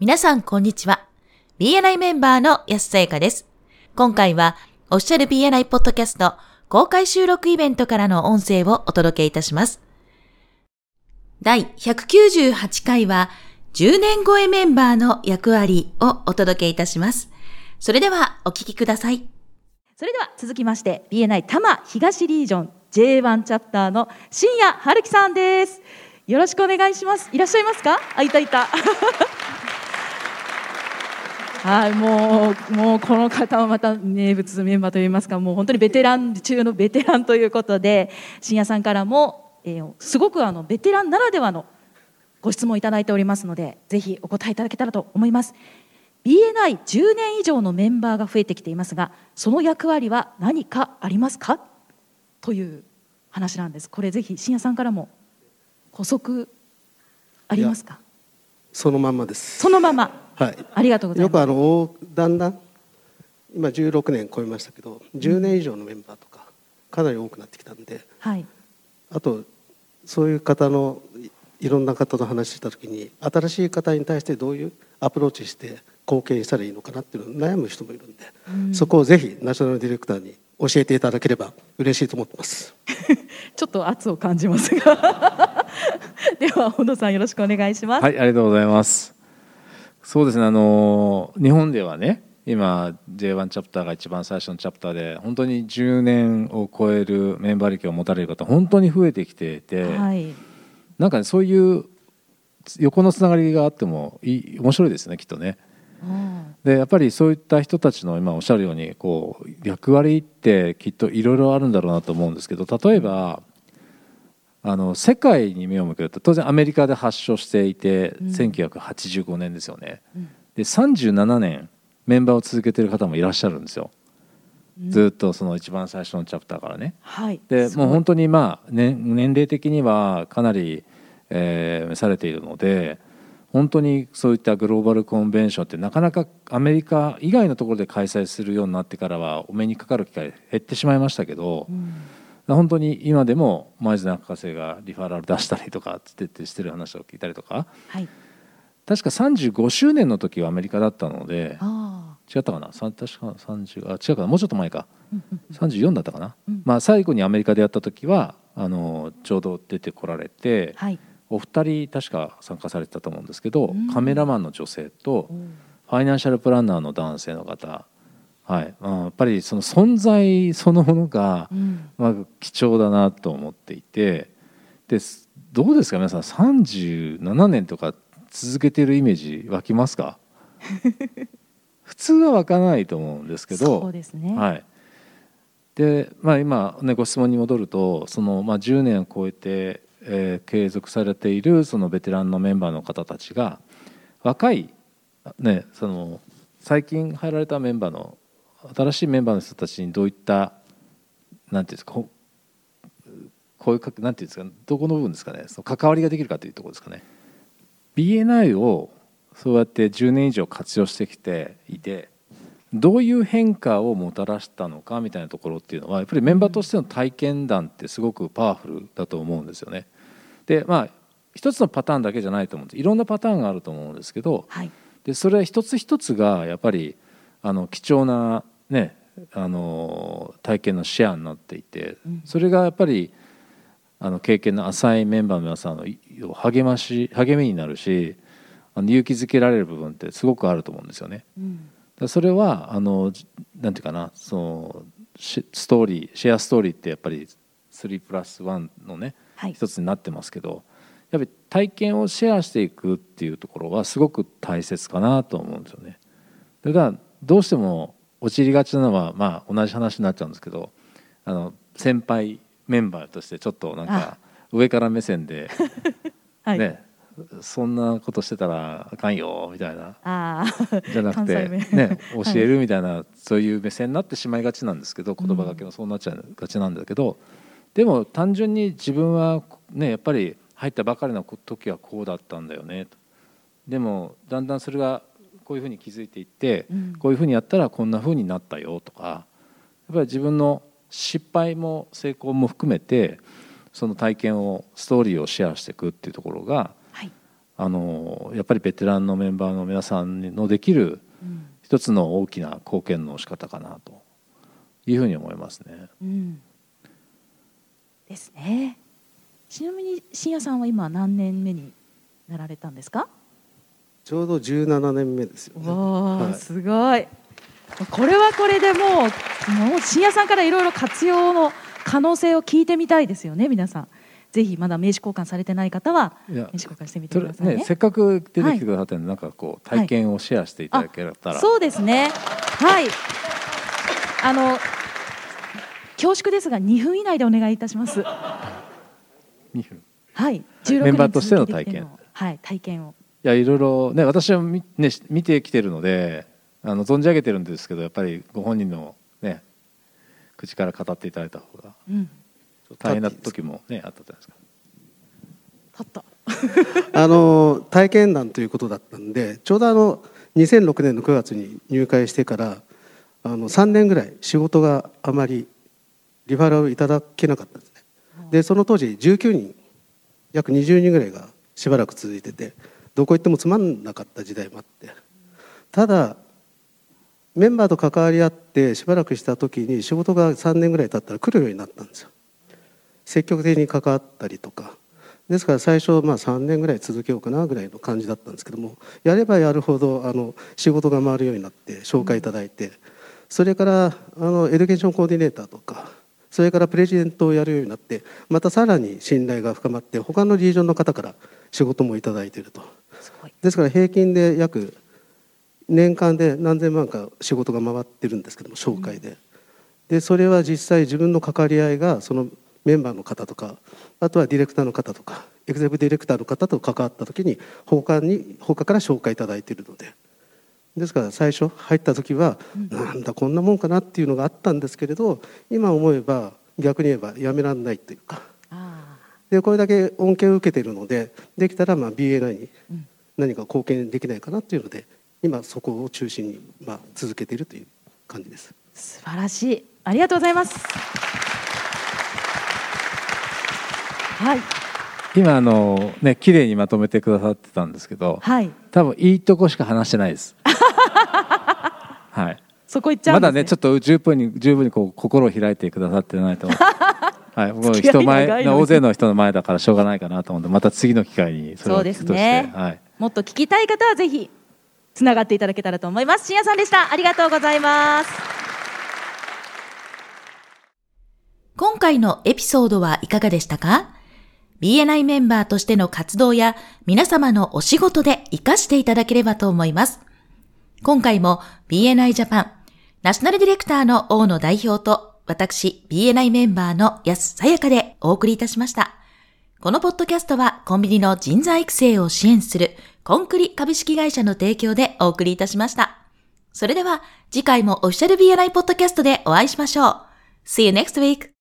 皆さん、こんにちは。BNI メンバーの安さやかです。今回は、オフィシャル BNI ポッドキャスト公開収録イベントからの音声をお届けいたします。第198回は、10年超えメンバーの役割をお届けいたします。それでは、お聞きください。それでは続きまして BNI 多摩東リージョン J1 チャプターの新谷春樹さんですよろしくお願いしますいらっしゃいますか？あいたいたはいもうもうこの方はまた名物メンバーといいますかもう本当にベテラン中のベテランということで新谷さんからも、えー、すごくあのベテランならではのご質問いただいておりますのでぜひお答えいただけたらと思います。BNI10 年以上のメンバーが増えてきていますがその役割は何かありますか？という話なんです。これぜひ深夜さんからも補足ありますか？そのままです。そのままはい。ありがとうございます。よくあのだんだん今16年超えましたけど10年以上のメンバーとかかなり多くなってきたんではい。あとそういう方のいろんな方と話した時に新しい方に対してどういうアプローチして貢献したらいいのかなっていうのを悩む人もいるんで、うん。そこをぜひナショナルディレクターに教えていただければ嬉しいと思ってます。ちょっと圧を感じますが。では小野さんよろしくお願いします、はい、ありがとうございます。そうですね、あの日本ではね、今 J1 チャプターが一番最初のチャプターで、本当に10年を超えるメンバー歴を持たれる方、本当に増えてきていて、はいなんかねそういう横のつながりがあってもいい面白いですね、きっとね。うんでやっぱりそういった人たちの今おっしゃるようにこう役割ってきっといろいろあるんだろうなと思うんですけど例えばあの世界に目を向けると当然アメリカで発祥していて、うん。1985年ですよね。うん。で37年メンバーを続けてる方もいらっしゃるんですよ、うん。ずっとその一番最初のチャプターからね。はい。でもう本当にまあ、ね、年齢的にはかなり、えー召されているので本当にそういったグローバルコンベンションってなかなかアメリカ以外のところで開催するようになってからはお目にかかる機会減ってしまいましたけど、うん本当に今でも前津博士がリファラル出したりとかつってってしてる話を聞いたりとか。はい。確か35周年の時はアメリカだったのであ違ったかな？さ確か30あ違うかな？もうちょっと前か。あうんうん。34だったかな、うん。まあ、最後にアメリカでやった時はあのちょうど出てこられてはい。お二人確か参加されてたと思うんですけど、うん。カメラマンの女性とファイナンシャルプランナーの男性の方、はい。まあ、やっぱりその存在そのものが、うん。まあ、貴重だなと思っていてですどうですか？皆さん37年とか続けているイメージ湧きますか？普通は湧かないと思うんですけどそうですね。はい。でまあ、今、ね、ご質問に戻るとその、まあ、10年を超えて、えー継続されているそのベテランのメンバーの方たちが若い、ね、その最近入られたメンバーの新しいメンバーの人たちにどういったなんていうんですかこういうかなんていうんですかどこの部分ですかねその関わりができるかというところですかね。BNI をそうやって10年以上活用してきていてどういう変化をもたらしたのかみたいなところっていうのはやっぱりメンバーとしての体験談ってすごくパワフルだと思うんですよね。でまあ一つのパターンだけじゃないと思うんです。いろんなパターンがあると思うんですけどはい。でそれは一つ一つがやっぱりあの貴重な、ね、あの体験のシェアになっていてうんそれがやっぱりあの経験の浅いメンバーの皆さんの励まし励みになるしあの勇気づけられる部分ってすごくあると思うんですよね。うそれはあのじなんていうかなそのシストーリーシェアストーリーってやっぱり3プラス1のねはい一つになってますけどやっぱり体験をシェアしていくっていうところはすごく大切かなと思うんですよね。だからどうしても陥りがちなのはまあ同じ話になっちゃうんですけどあの先輩メンバーとしてちょっとなんか上から目線で はい。ねそんなことしてたらあかんよみたいな。じゃなくて、ね、教えるみたいな、そういう目線になってしまいがちなんですけど言葉がけもそうなっちゃいがちなんだけど、でも単純に自分は、ね、やっぱり入ったばかりの時はこうだったんだよねと。でもだんだんそれがこういうふうに気づいていって、うん。こういうふうにやったらこんなふうになったよとかやっぱり自分の失敗も成功も含めてその体験をストーリーをシェアしていくっていうところがはい。あのやっぱりベテランのメンバーの皆さんのできるうん。一つの大きな貢献の仕方かなというふうに思いますね。うん。ですね。ちなみに深夜さんは今何年目になられたんですか？ちょうど17年目ですよね。わあ、はい。すごい。これはこれでもうもう深夜さんからいろいろ活用の可能性を聞いてみたいですよね皆さん。ぜひまだ名刺交換されてない方は名刺交換してみてくださいね。ねせっかく出てきてくださってるんでなんかこう体験をシェアしていただけたら、そうですね。はい。あの恐縮ですが2分以内でお願いいたします。2分。はい。16メンバー年としての体験。はい。体験をいやいろいろね私はみ、ね、し見てきてるのであの存じ上げてるんですけどやっぱりご本人のね口から語っていただいた方がうん。大変な時もねあったじゃないですか。立った。あの体験談ということだったんでちょうどあの2006年の9月に入会してからあの3年ぐらい仕事があまりリファラルをいただけなかったんですね。でその当時19人約20人ぐらいがしばらく続いててどこ行ってもつまんなかった時代もあって。ただメンバーと関わり合ってしばらくした時に仕事が3年ぐらい経ったら来るようになったんですよ。積極的に関わったりとか。ですから最初まあ3年ぐらい続けようかなぐらいの感じだったんですけどもやればやるほどあの仕事が回るようになって紹介いただいて、それからあのエデュケーションコーディネーターとそれからプレジデントをやるようになってまたさらに信頼が深まって他のリージョンの方から仕事もいただいていると。ですから平均で約年間で何千万か仕事が回ってるんですけども紹介で、でそれは実際自分の関わり合いがそのメンバーの方とかあとはディレクターの方とかエグゼクディレクターの方と関わった時に他に他から紹介いただいているのでですから最初入った時は、なんだこんなもんかなっていうのがあったんですけれど今思えば逆に言えばやめられないというか。あでこれだけ恩恵を受けているのでできたらまあ BNI にうん。何か貢献できないかなというので今そこを中心にまあ続けているという感じです。ー素晴らしい。ありがとうございます。はい。今あのね綺麗にまとめてくださってたんですけどはい。多分いいとこしか話してないです。はい。そこ行っちゃうんです、ね、まだねちょっと十分に十分にこう心を開いてくださってないと思う。はい、もう人前大勢の人の前だからしょうがないかなと思ってまた次の機会にそれをそうです聞くとして、ねはい、もっと聞きたい方はぜひつながっていただけたらと思います深夜さんでしたありがとうございます今回のエピソードはいかがでしたか ?BNI メンバーとしての活動や皆様のお仕事で活かしていただければと思います。今回も BNI ジャパンナショナルディレクターの大野代表と私 BNI メンバーの安さやかでお送りいたしました。このポッドキャストはコンビニの人材育成を支援するコンクリ株式会社の提供でお送りいたしました。それでは次回もオフィシャル BNI ポッドキャストでお会いしましょう。See you next week!